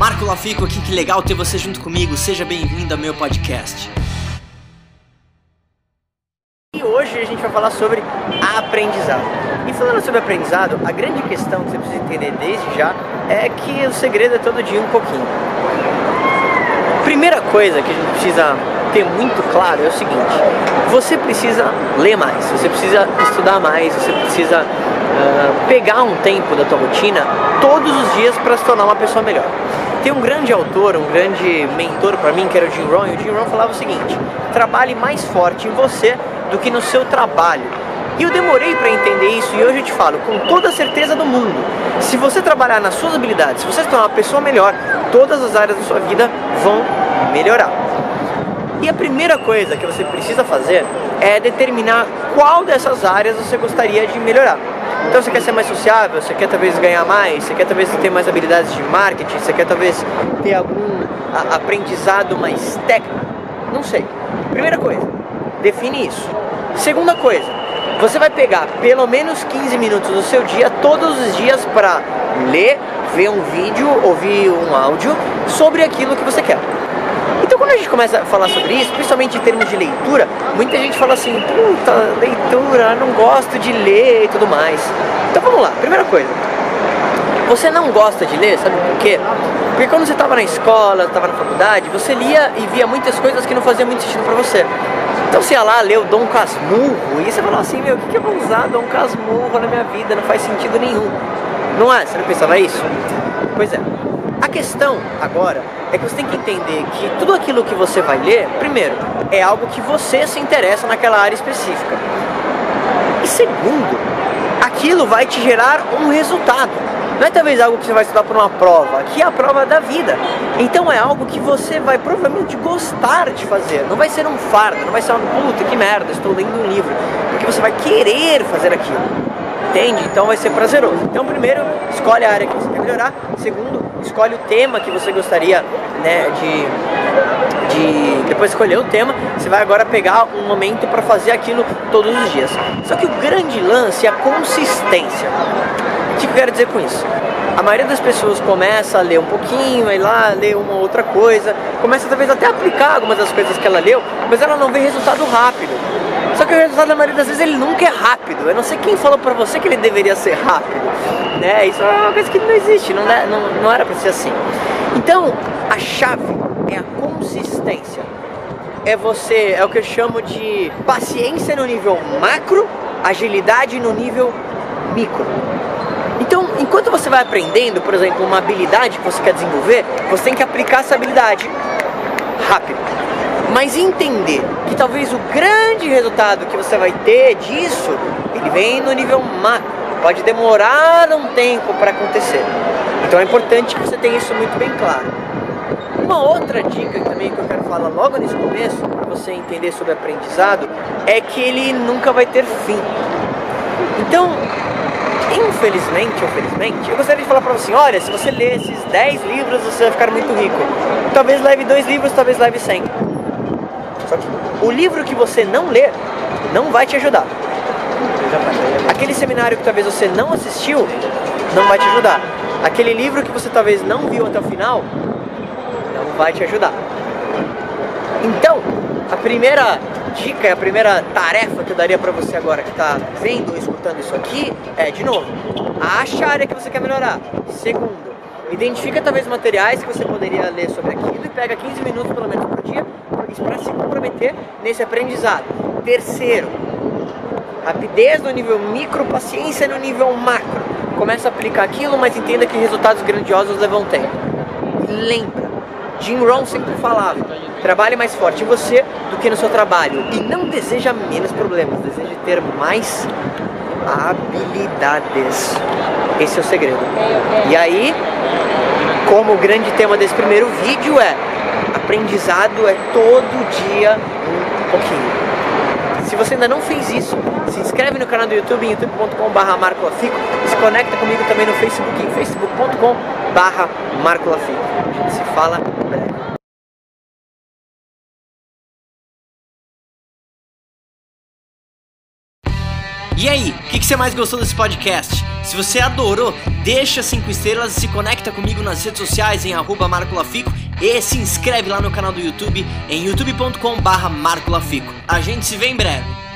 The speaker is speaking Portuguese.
Marco Lafico aqui, que legal ter você junto comigo. Seja bem-vindo ao meu podcast. E hoje a gente vai falar sobre aprendizado. E falando sobre aprendizado, a grande questão que você precisa entender desde já é que o segredo é todo dia um pouquinho. Primeira coisa que a gente precisa ter muito claro é o seguinte: você precisa ler mais, você precisa estudar mais, você precisa uh, pegar um tempo da tua rotina todos os dias para se tornar uma pessoa melhor. Tem um grande autor, um grande mentor para mim, que era o Jim Rohn, e o Jim Rohn falava o seguinte: trabalhe mais forte em você do que no seu trabalho. E eu demorei para entender isso e hoje eu te falo com toda a certeza do mundo. Se você trabalhar nas suas habilidades, se você tornar uma pessoa melhor, todas as áreas da sua vida vão melhorar. E a primeira coisa que você precisa fazer é determinar qual dessas áreas você gostaria de melhorar. Então você quer ser mais sociável, você quer talvez ganhar mais, você quer talvez ter mais habilidades de marketing, você quer talvez ter algum aprendizado mais técnico. Não sei. Primeira coisa, define isso. Segunda coisa, você vai pegar pelo menos 15 minutos do seu dia todos os dias para ler, ver um vídeo, ouvir um áudio sobre aquilo que você quer. Quando a gente começa a falar sobre isso, principalmente em termos de leitura, muita gente fala assim, puta, leitura, não gosto de ler e tudo mais. Então vamos lá, primeira coisa. Você não gosta de ler, sabe por quê? Porque quando você estava na escola, estava na faculdade, você lia e via muitas coisas que não faziam muito sentido para você. Então você ia lá, leu Dom Casmurro, e você falou assim, meu, o que, que eu vou usar Dom Casmurro na minha vida? Não faz sentido nenhum. Não é? Você não pensava isso? Pois é. Questão agora é que você tem que entender que tudo aquilo que você vai ler, primeiro, é algo que você se interessa naquela área específica. E segundo, aquilo vai te gerar um resultado. Não é talvez algo que você vai estudar por uma prova, aqui é a prova da vida. Então é algo que você vai provavelmente gostar de fazer. Não vai ser um fardo, não vai ser uma puta, que merda, estou lendo um livro. Porque você vai querer fazer aquilo. Entende? Então vai ser prazeroso. Então primeiro, escolhe a área que você quer melhorar. Segundo, escolhe o tema que você gostaria né, de, de. Depois de escolher o tema, você vai agora pegar um momento para fazer aquilo todos os dias. Só que o grande lance é a consistência. O que eu quero dizer com isso? A maioria das pessoas começa a ler um pouquinho, aí lá lê uma outra coisa, começa talvez até a aplicar algumas das coisas que ela leu, mas ela não vê resultado rápido. Só que o resultado da maioria das vezes ele nunca é rápido. Eu não sei quem falou pra você que ele deveria ser rápido. Né? Isso é uma coisa que não existe, não, é, não, não era pra ser assim. Então, a chave é a consistência. É você, é o que eu chamo de paciência no nível macro, agilidade no nível micro. Então, enquanto você vai aprendendo, por exemplo, uma habilidade que você quer desenvolver, você tem que aplicar essa habilidade rápido. Mas entender que talvez o grande resultado que você vai ter disso, ele vem no nível macro. Pode demorar um tempo para acontecer. Então é importante que você tenha isso muito bem claro. Uma outra dica também que eu quero falar logo nesse começo, para você entender sobre aprendizado, é que ele nunca vai ter fim. Então, infelizmente ou felizmente, eu gostaria de falar para você, olha, se você ler esses 10 livros, você vai ficar muito rico. Talvez leve dois livros, talvez leve 100. Só que o livro que você não lê não vai te ajudar. Aquele seminário que talvez você não assistiu não vai te ajudar. Aquele livro que você talvez não viu até o final não vai te ajudar. Então, a primeira dica, a primeira tarefa que eu daria para você agora que está vendo ou escutando isso aqui é, de novo, acha a área que você quer melhorar. Segundo, identifica talvez materiais que você poderia ler sobre aquilo e pega 15 minutos pelo menos por dia para se comprometer nesse aprendizado. Terceiro, rapidez no nível micro, paciência no nível macro. Começa a aplicar aquilo, mas entenda que resultados grandiosos levam tempo. E lembra, Jim Rohn sempre falava, trabalhe mais forte em você do que no seu trabalho. E não deseja menos problemas, deseja ter mais habilidades. Esse é o segredo. E aí, como o grande tema desse primeiro vídeo é aprendizado é todo dia um pouquinho. Se você ainda não fez isso, se inscreve no canal do YouTube youtube.com.br se conecta comigo também no Facebook em facebook.com.br marcolafico. A gente se fala em breve. E aí, o que, que você mais gostou desse podcast? Se você adorou, deixa 5 estrelas e se conecta comigo nas redes sociais em arroba marcolafico e se inscreve lá no canal do YouTube em youtube.com barra marcolafico. A gente se vê em breve.